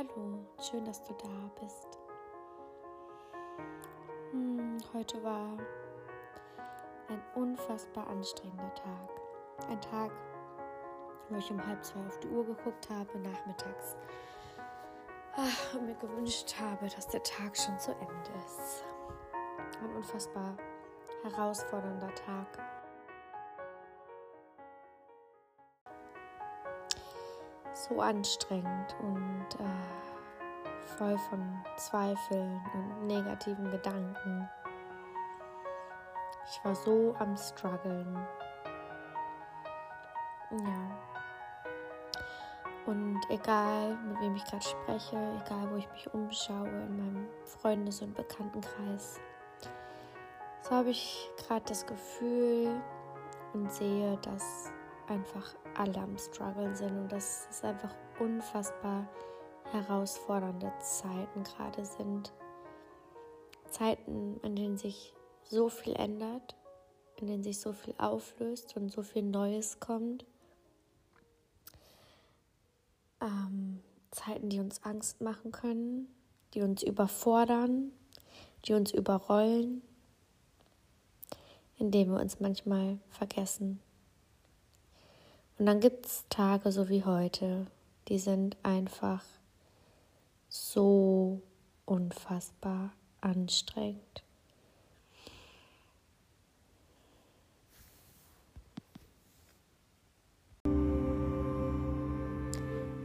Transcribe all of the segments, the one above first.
Hallo, schön, dass du da bist. Hm, heute war ein unfassbar anstrengender Tag. Ein Tag, wo ich um halb zwei auf die Uhr geguckt habe, nachmittags. Ach, und mir gewünscht habe, dass der Tag schon zu Ende ist. Ein unfassbar herausfordernder Tag. So anstrengend und äh, voll von Zweifeln und negativen Gedanken. Ich war so am struggeln. Ja. Und egal, mit wem ich gerade spreche, egal, wo ich mich umschaue in meinem Freundes- und Bekanntenkreis, so habe ich gerade das Gefühl und sehe, dass einfach alle am Struggle sind und dass es einfach unfassbar herausfordernde Zeiten gerade sind. Zeiten, in denen sich so viel ändert, in denen sich so viel auflöst und so viel Neues kommt. Ähm, Zeiten, die uns Angst machen können, die uns überfordern, die uns überrollen, indem wir uns manchmal vergessen. Und dann gibt es Tage so wie heute, die sind einfach so unfassbar anstrengend. Und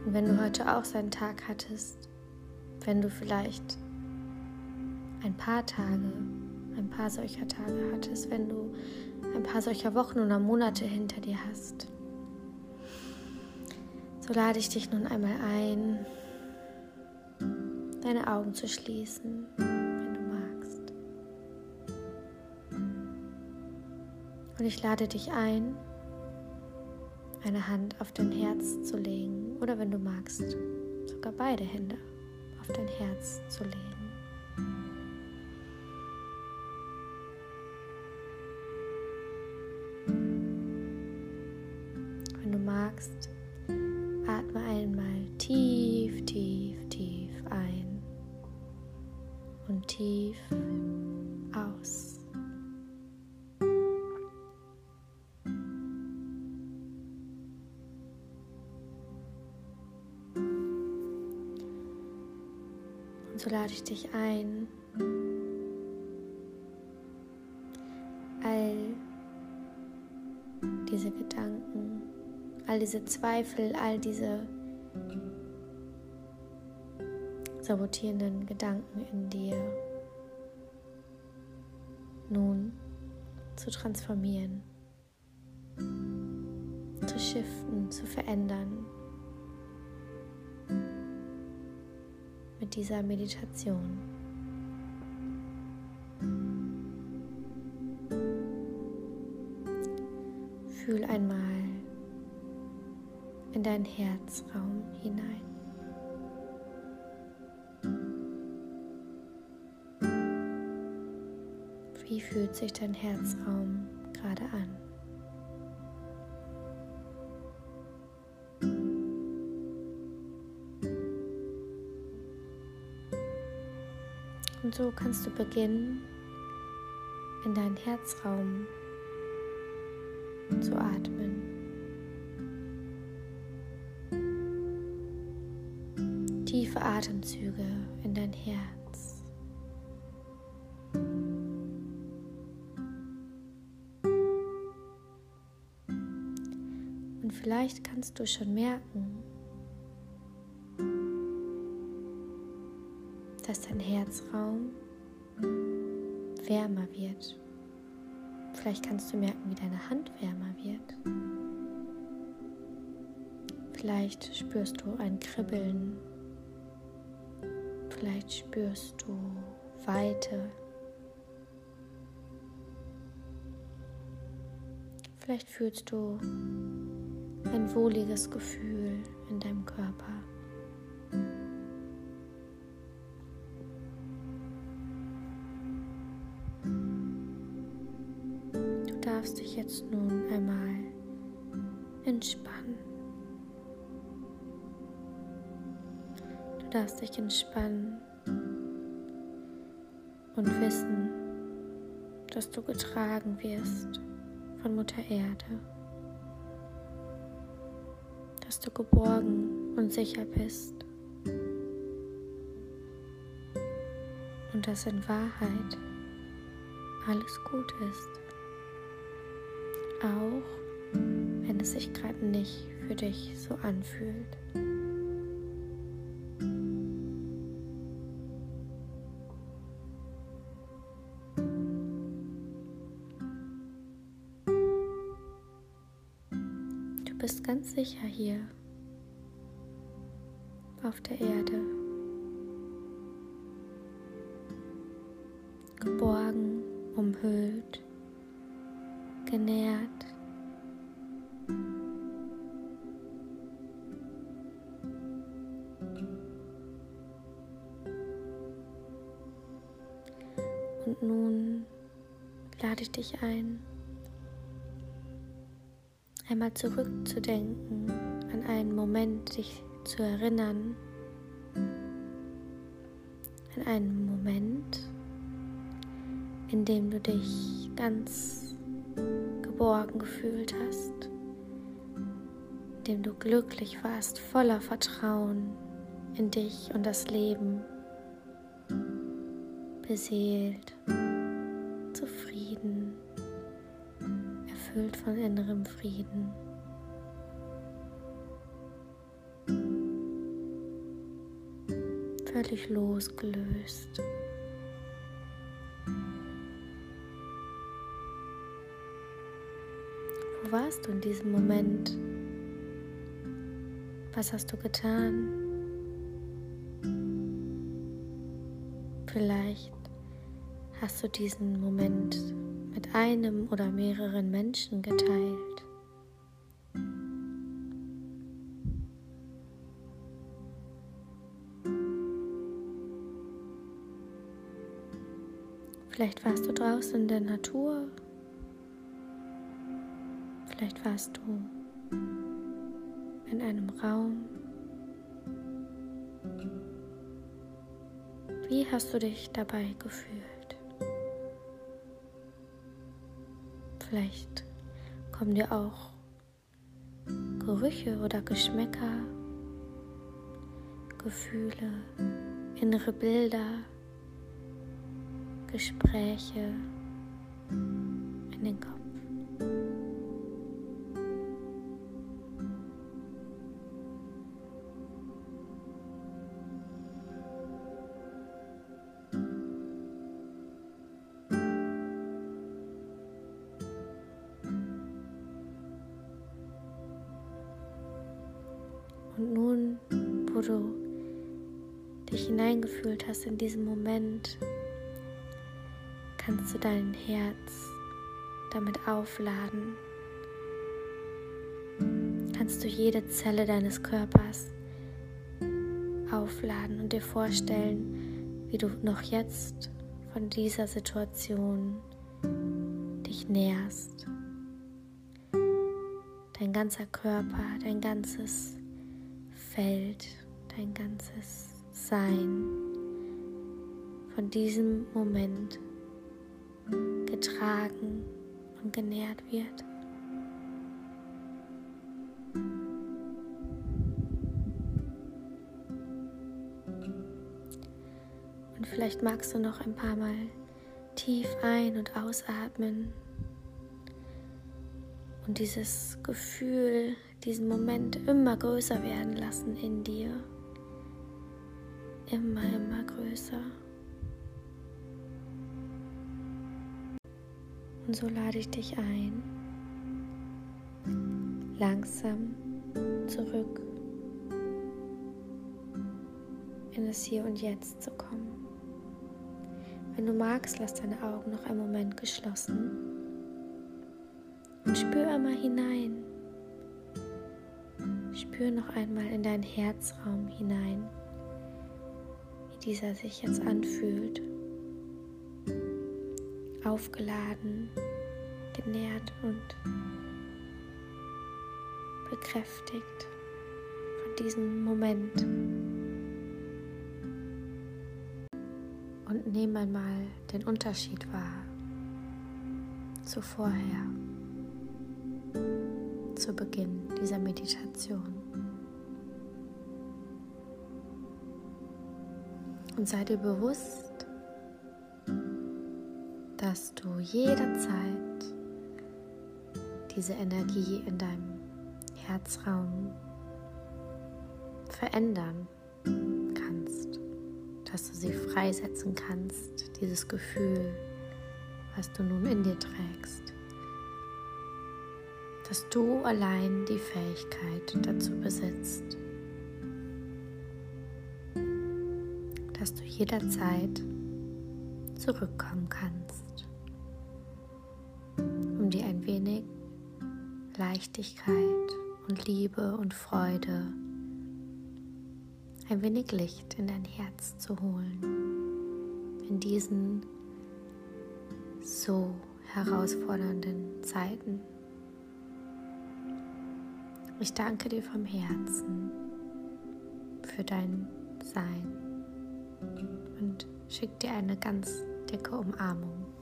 wenn du heute auch so einen Tag hattest, wenn du vielleicht ein paar Tage, ein paar solcher Tage hattest, wenn du ein paar solcher Wochen oder Monate hinter dir hast, so lade ich dich nun einmal ein, deine Augen zu schließen, wenn du magst. Und ich lade dich ein, eine Hand auf dein Herz zu legen oder wenn du magst, sogar beide Hände auf dein Herz zu legen. Wenn du magst, So lade ich dich ein, all diese Gedanken, all diese Zweifel, all diese sabotierenden Gedanken in dir nun zu transformieren, zu shiften, zu verändern mit dieser Meditation. Fühl einmal in deinen Herzraum hinein. Wie fühlt sich dein Herzraum gerade an? So kannst du beginnen, in deinen Herzraum zu atmen. Tiefe Atemzüge in dein Herz. Und vielleicht kannst du schon merken, dass dein Herzraum wärmer wird. Vielleicht kannst du merken, wie deine Hand wärmer wird. Vielleicht spürst du ein Kribbeln. Vielleicht spürst du Weite. Vielleicht fühlst du ein wohliges Gefühl in deinem Körper. Jetzt nun einmal entspannen. Du darfst dich entspannen und wissen, dass du getragen wirst von Mutter Erde, dass du geborgen und sicher bist. Und dass in Wahrheit alles gut ist, auch wenn es sich gerade nicht für dich so anfühlt. Du bist ganz sicher hier auf der Erde. Geborgen, umhüllt, genährt. Und nun lade ich dich ein, einmal zurückzudenken, an einen Moment dich zu erinnern, an einen Moment, in dem du dich ganz geborgen gefühlt hast, in dem du glücklich warst, voller Vertrauen in dich und das Leben, beseelt, zufrieden erfüllt von innerem Frieden. Völlig losgelöst. Wo warst du in diesem Moment? Was hast du getan? Vielleicht hast du diesen Moment mit einem oder mehreren Menschen geteilt. Vielleicht warst du draußen in der Natur. Vielleicht warst du in einem Raum. Wie hast du dich dabei gefühlt? Vielleicht kommen dir auch Gerüche oder Geschmäcker, Gefühle, innere Bilder, Gespräche in den Kopf. Und nun, wo du dich hineingefühlt hast in diesem Moment, kannst du dein Herz damit aufladen. Kannst du jede Zelle deines Körpers aufladen und dir vorstellen, wie du noch jetzt von dieser Situation dich näherst. Dein ganzer Körper, dein ganzes Feld, dein ganzes Sein von diesem Moment getragen und genährt wird. Und vielleicht magst du noch ein paar Mal tief ein- und ausatmen und dieses Gefühl diesen Moment immer größer werden lassen in dir. Immer, immer größer. Und so lade ich dich ein, langsam zurück in das Hier und Jetzt zu kommen. Wenn du magst, lass deine Augen noch einen Moment geschlossen und spür einmal hinein Spür noch einmal in deinen Herzraum hinein, wie dieser sich jetzt anfühlt. Aufgeladen, genährt und bekräftigt von diesem Moment. Und nimm einmal den Unterschied wahr zu vorher, zu Beginn dieser Meditation. Und sei dir bewusst, dass du jederzeit diese Energie in deinem Herzraum verändern kannst, dass du sie freisetzen kannst, dieses Gefühl, was du nun in dir trägst, dass du allein die Fähigkeit dazu besitzt, dass du jederzeit zurückkommen kannst, um dir ein wenig Leichtigkeit und Liebe und Freude, ein wenig Licht in dein Herz zu holen, in diesen so herausfordernden Zeiten. Ich danke dir vom Herzen für dein Sein und schicke dir eine ganz dicke Umarmung.